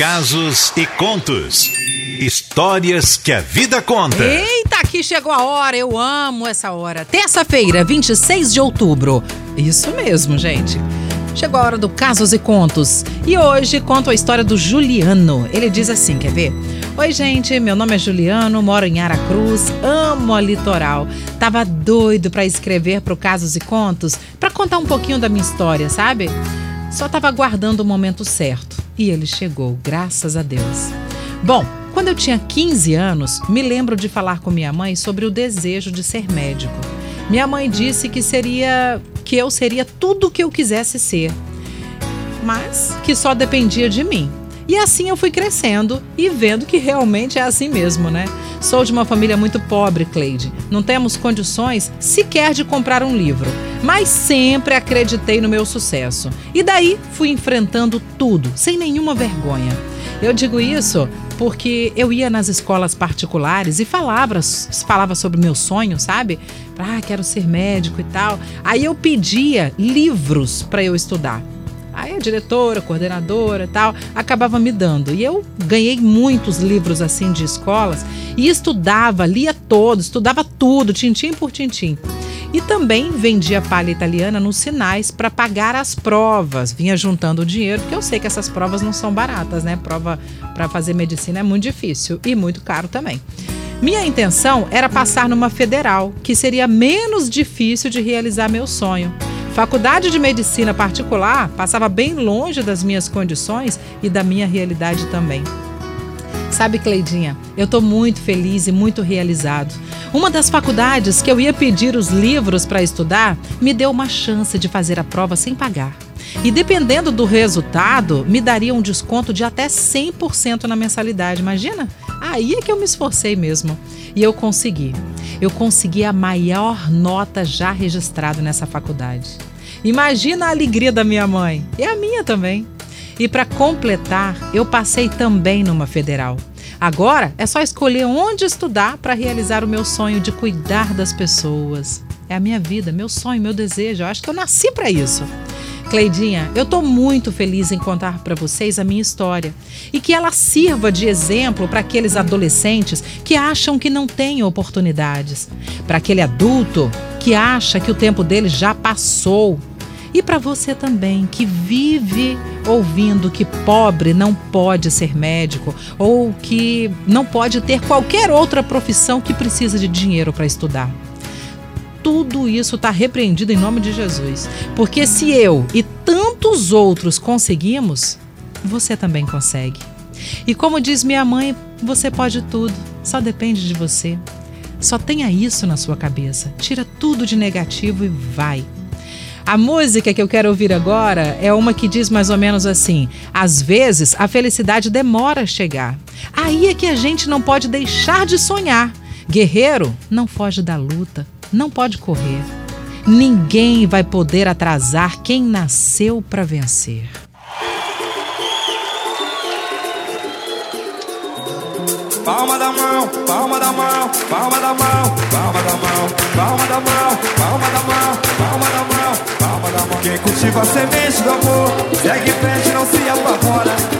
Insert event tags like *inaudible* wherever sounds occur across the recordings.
Casos e contos. Histórias que a vida conta. Eita, aqui chegou a hora, eu amo essa hora. Terça-feira, 26 de outubro. Isso mesmo, gente. Chegou a hora do Casos e Contos. E hoje conto a história do Juliano. Ele diz assim: quer ver? Oi, gente, meu nome é Juliano, moro em Aracruz, amo a litoral. Tava doido para escrever pro Casos e Contos, para contar um pouquinho da minha história, sabe? Só tava aguardando o momento certo. E ele chegou, graças a Deus. Bom, quando eu tinha 15 anos, me lembro de falar com minha mãe sobre o desejo de ser médico. Minha mãe disse que seria que eu seria tudo o que eu quisesse ser, mas que só dependia de mim. E assim eu fui crescendo e vendo que realmente é assim mesmo, né? Sou de uma família muito pobre, Cleide. Não temos condições sequer de comprar um livro, mas sempre acreditei no meu sucesso. E daí fui enfrentando tudo, sem nenhuma vergonha. Eu digo isso porque eu ia nas escolas particulares e falava, falava sobre meu sonho, sabe? Ah, quero ser médico e tal. Aí eu pedia livros para eu estudar. Aí a diretora, coordenadora tal, acabava me dando. E eu ganhei muitos livros assim de escolas e estudava, lia todos, estudava tudo, tintim por tintim. E também vendia palha italiana nos sinais para pagar as provas. Vinha juntando o dinheiro, porque eu sei que essas provas não são baratas, né? Prova para fazer medicina é muito difícil e muito caro também. Minha intenção era passar numa federal, que seria menos difícil de realizar meu sonho. Faculdade de medicina particular passava bem longe das minhas condições e da minha realidade também. Sabe, Cleidinha, eu estou muito feliz e muito realizado. Uma das faculdades que eu ia pedir os livros para estudar me deu uma chance de fazer a prova sem pagar. E dependendo do resultado, me daria um desconto de até 100% na mensalidade. Imagina? Aí é que eu me esforcei mesmo. E eu consegui. Eu consegui a maior nota já registrada nessa faculdade. Imagina a alegria da minha mãe. E a minha também. E para completar, eu passei também numa federal. Agora é só escolher onde estudar para realizar o meu sonho de cuidar das pessoas. É a minha vida, meu sonho, meu desejo. Eu acho que eu nasci para isso. Cleidinha, eu estou muito feliz em contar para vocês a minha história e que ela sirva de exemplo para aqueles adolescentes que acham que não têm oportunidades, para aquele adulto que acha que o tempo dele já passou e para você também que vive ouvindo que pobre não pode ser médico ou que não pode ter qualquer outra profissão que precisa de dinheiro para estudar tudo isso está repreendido em nome de Jesus. Porque se eu e tantos outros conseguimos, você também consegue. E como diz minha mãe, você pode tudo, só depende de você. Só tenha isso na sua cabeça. Tira tudo de negativo e vai. A música que eu quero ouvir agora é uma que diz mais ou menos assim: às vezes a felicidade demora a chegar. Aí é que a gente não pode deixar de sonhar. Guerreiro não foge da luta, não pode correr. Ninguém vai poder atrasar quem nasceu para vencer. Palma da mão, palma da mão, palma da mão, palma da mão, palma da mão, palma da mão, palma da mão, palma da mão. Quem cultiva a semente do amor, segue em frente, não se apavora.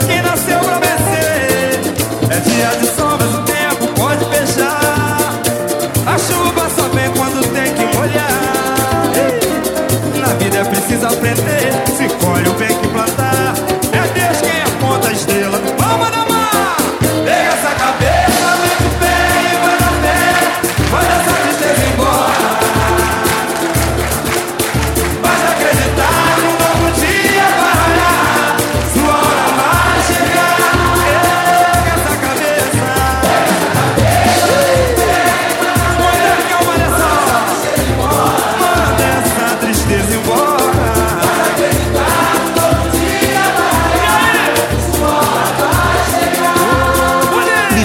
dia de sol, mas o tempo pode fechar. A chuva só vem quando tem que molhar. Na vida é preciso aprender.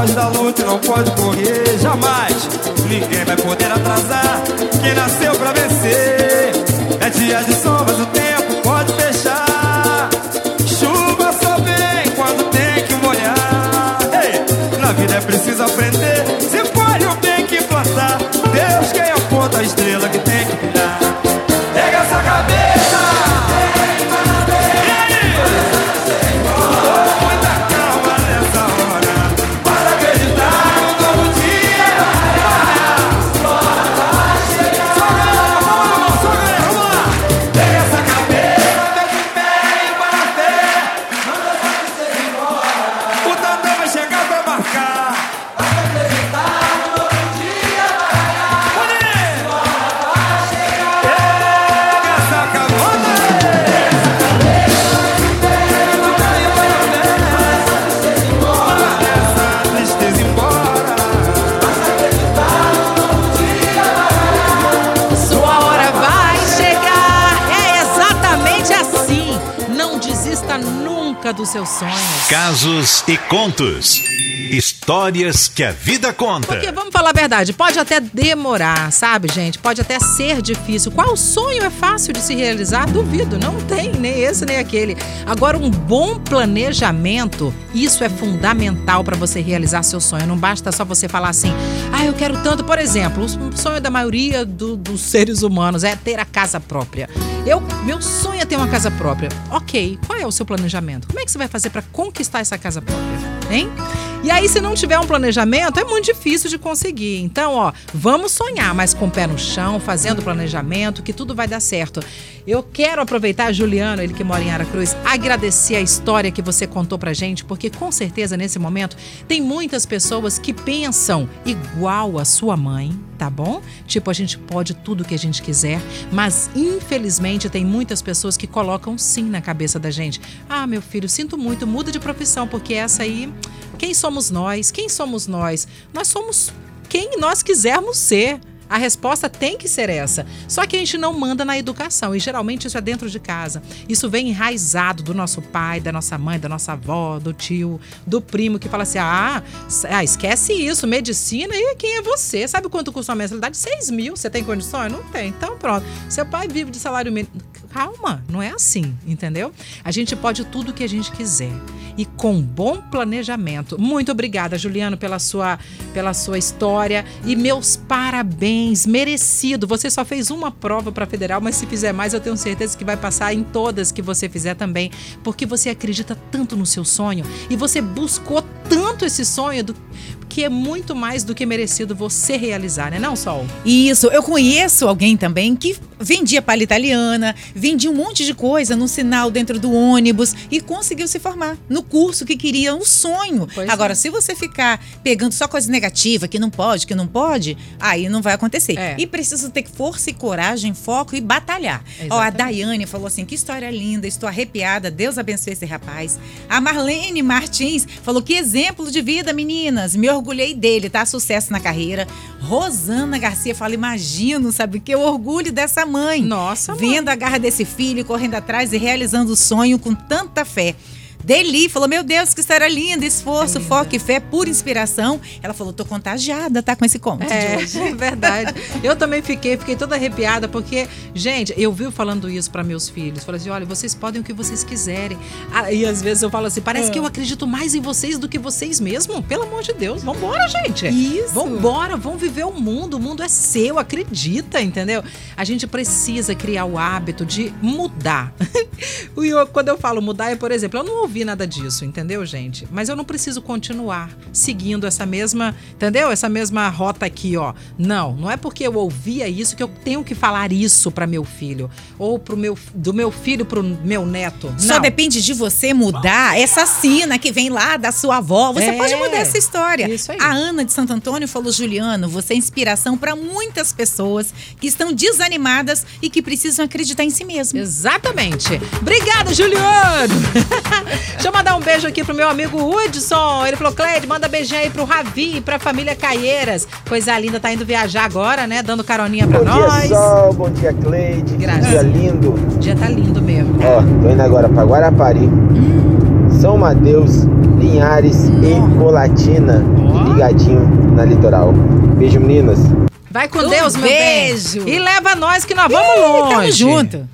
pode dar luta não pode correr jamais. Ninguém vai poder atrasar quem nasceu pra vencer. É dia de sombras, o tempo pode fechar. Desista nunca dos seus sonhos. Casos e contos. Histórias que a vida conta. Porque vamos falar a verdade, pode até demorar, sabe, gente? Pode até ser difícil. Qual sonho é fácil de se realizar? Duvido, não tem nem esse nem aquele. Agora, um bom planejamento, isso é fundamental para você realizar seu sonho. Não basta só você falar assim, ah, eu quero tanto. Por exemplo, o sonho da maioria do- dos seres humanos é ter a casa própria. Eu, meu sonho é ter uma casa própria. Ok, qual é o seu planejamento? Como é que você vai fazer para conquistar essa casa própria? Hein? E aí, se não tiver um planejamento, é muito difícil de conseguir. Então, ó, vamos sonhar, mas com o pé no chão, fazendo planejamento, que tudo vai dar certo. Eu quero aproveitar, Juliano, ele que mora em Aracruz, agradecer a história que você contou pra gente, porque com certeza nesse momento tem muitas pessoas que pensam igual a sua mãe, tá bom? Tipo, a gente pode tudo que a gente quiser, mas infelizmente tem muitas pessoas que colocam sim na cabeça da gente. Ah, meu filho, sinto muito, muda de profissão, porque essa aí, quem somos nós? Quem somos nós? Nós somos quem nós quisermos ser. A resposta tem que ser essa. Só que a gente não manda na educação e geralmente isso é dentro de casa. Isso vem enraizado do nosso pai, da nossa mãe, da nossa avó, do tio, do primo que fala assim: ah, ah, esquece isso, medicina e quem é você? Sabe quanto custa uma mensalidade? 6 mil. Você tem condições? Não tem. Então pronto. Seu pai vive de salário mínimo. Calma, não é assim, entendeu? A gente pode tudo o que a gente quiser e com bom planejamento. Muito obrigada, Juliano, pela sua, pela sua história e meus parabéns, merecido. Você só fez uma prova para federal, mas se fizer mais, eu tenho certeza que vai passar em todas que você fizer também, porque você acredita tanto no seu sonho e você buscou tanto esse sonho do que é muito mais do que merecido você realizar, né, não, Sol? Isso, eu conheço alguém também que vendia palha italiana, vendia um monte de coisa no sinal dentro do ônibus e conseguiu se formar no curso que queria, um sonho. Pois é. Agora, se você ficar pegando só coisa negativa, que não pode, que não pode, aí não vai acontecer. É. E precisa ter força e coragem, foco e batalhar. Ó, a. Daiane falou assim: que história linda, estou arrepiada, Deus abençoe esse rapaz. A Marlene Martins falou: que exemplo de vida, meninas, me orgulhei dele, tá? Sucesso na carreira. Rosana Garcia fala: imagino, sabe, que o orgulho dessa mãe. Nossa, mãe. Vendo a garra desse filho, correndo atrás e realizando o sonho com tanta fé. Deli falou: Meu Deus, que história linda, esforço, É foco e fé, pura inspiração. Ela falou: Tô contagiada, tá? Com esse conto de É, hoje. é *laughs* verdade. Eu também fiquei, fiquei toda arrepiada, porque, gente, eu vivo falando isso para meus filhos. Falei assim: olha, vocês podem o que vocês quiserem. Ah, e às vezes eu falo assim: parece É. que eu acredito mais em vocês do que vocês mesmo. Pelo amor de Deus, vambora, gente. Isso. Vambora, vamos viver o mundo. O mundo é seu, acredita, entendeu? A gente precisa criar o hábito de mudar. *laughs* E eu- quando eu falo mudar, é, por exemplo, eu não ouvi nada disso, entendeu, gente? Mas eu não preciso continuar seguindo essa mesma, entendeu? Essa mesma rota aqui, ó. Não, não é porque eu ouvia isso que eu tenho que falar isso para meu filho ou pro meu do meu filho pro meu neto. Só não. depende de você mudar essa sina que vem lá da sua avó. Você É, pode mudar essa história. isso aí. A Ana de Santo Antônio falou: Juliano, você é inspiração para muitas pessoas que estão desanimadas e que precisam acreditar em si mesmo. Exatamente. Obrigada, Juliano. *laughs* Deixa eu mandar um beijo aqui pro meu amigo Hudson. Ele falou, Cleide, manda beijinho aí pro Ravi e pra família Caieiras. Coisa linda, tá indo viajar agora, né? Dando caroninha pra Bom nós. dia, Sol. Bom dia, Cleide. Graças. Dia lindo. O dia tá lindo mesmo. Ó, tô indo agora pra Guarapari, São Mateus, Linhares e Colatina. Ó. Ligadinho na litoral. Beijo, meninas. Vai com Um Deus, meu beijo. bem. E leva nós que nós vamos Ih, longe. Tamo junto.